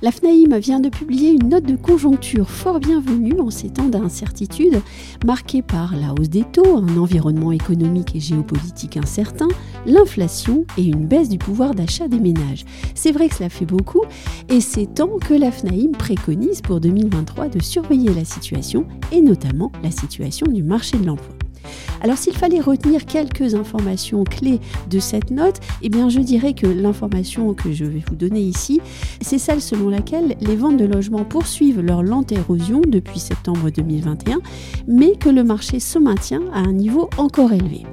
La FNAIM vient de publier une note de conjoncture fort bienvenue en ces temps d'incertitude, marquée par la hausse des taux, un environnement économique et géopolitique incertain, l'inflation et une baisse du pouvoir d'achat des ménages. C'est vrai que cela fait beaucoup et c'est temps que la FNAIM préconise pour 2023 de surveiller la situation et notamment la situation du marché de l'emploi. Alors s'il fallait retenir quelques informations clés de cette note, eh je dirais que l'information que je vais vous donner ici, c'est celle selon laquelle les ventes de logements poursuivent leur lente érosion depuis septembre 2021, mais que le marché se maintient à un niveau encore élevé.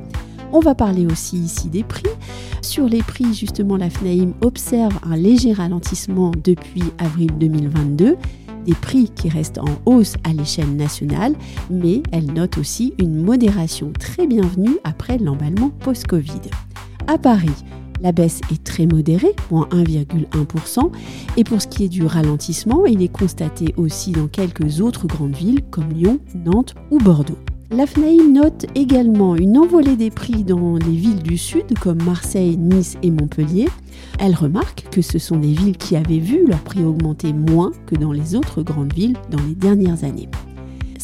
On va parler aussi ici des prix. Sur les prix, justement, la FNAIM observe un léger ralentissement depuis avril 2022 des prix qui restent en hausse à l'échelle nationale, mais elle note aussi une modération très bienvenue après l'emballement post-Covid. À Paris, la baisse est très modérée, moins 1,1%, et pour ce qui est du ralentissement, il est constaté aussi dans quelques autres grandes villes comme Lyon, Nantes ou Bordeaux. La FNAIM note également une envolée des prix dans les villes du sud comme Marseille, Nice et Montpellier. Elle remarque que ce sont des villes qui avaient vu leurs prix augmenter moins que dans les autres grandes villes dans les dernières années.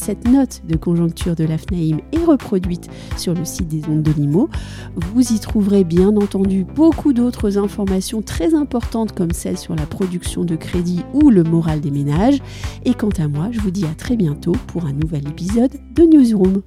Cette note de conjoncture de la FNAIM est reproduite sur le site des ondes de Limo. Vous y trouverez bien entendu beaucoup d'autres informations très importantes comme celles sur la production de crédit ou le moral des ménages. Et quant à moi, je vous dis à très bientôt pour un nouvel épisode de Newsroom.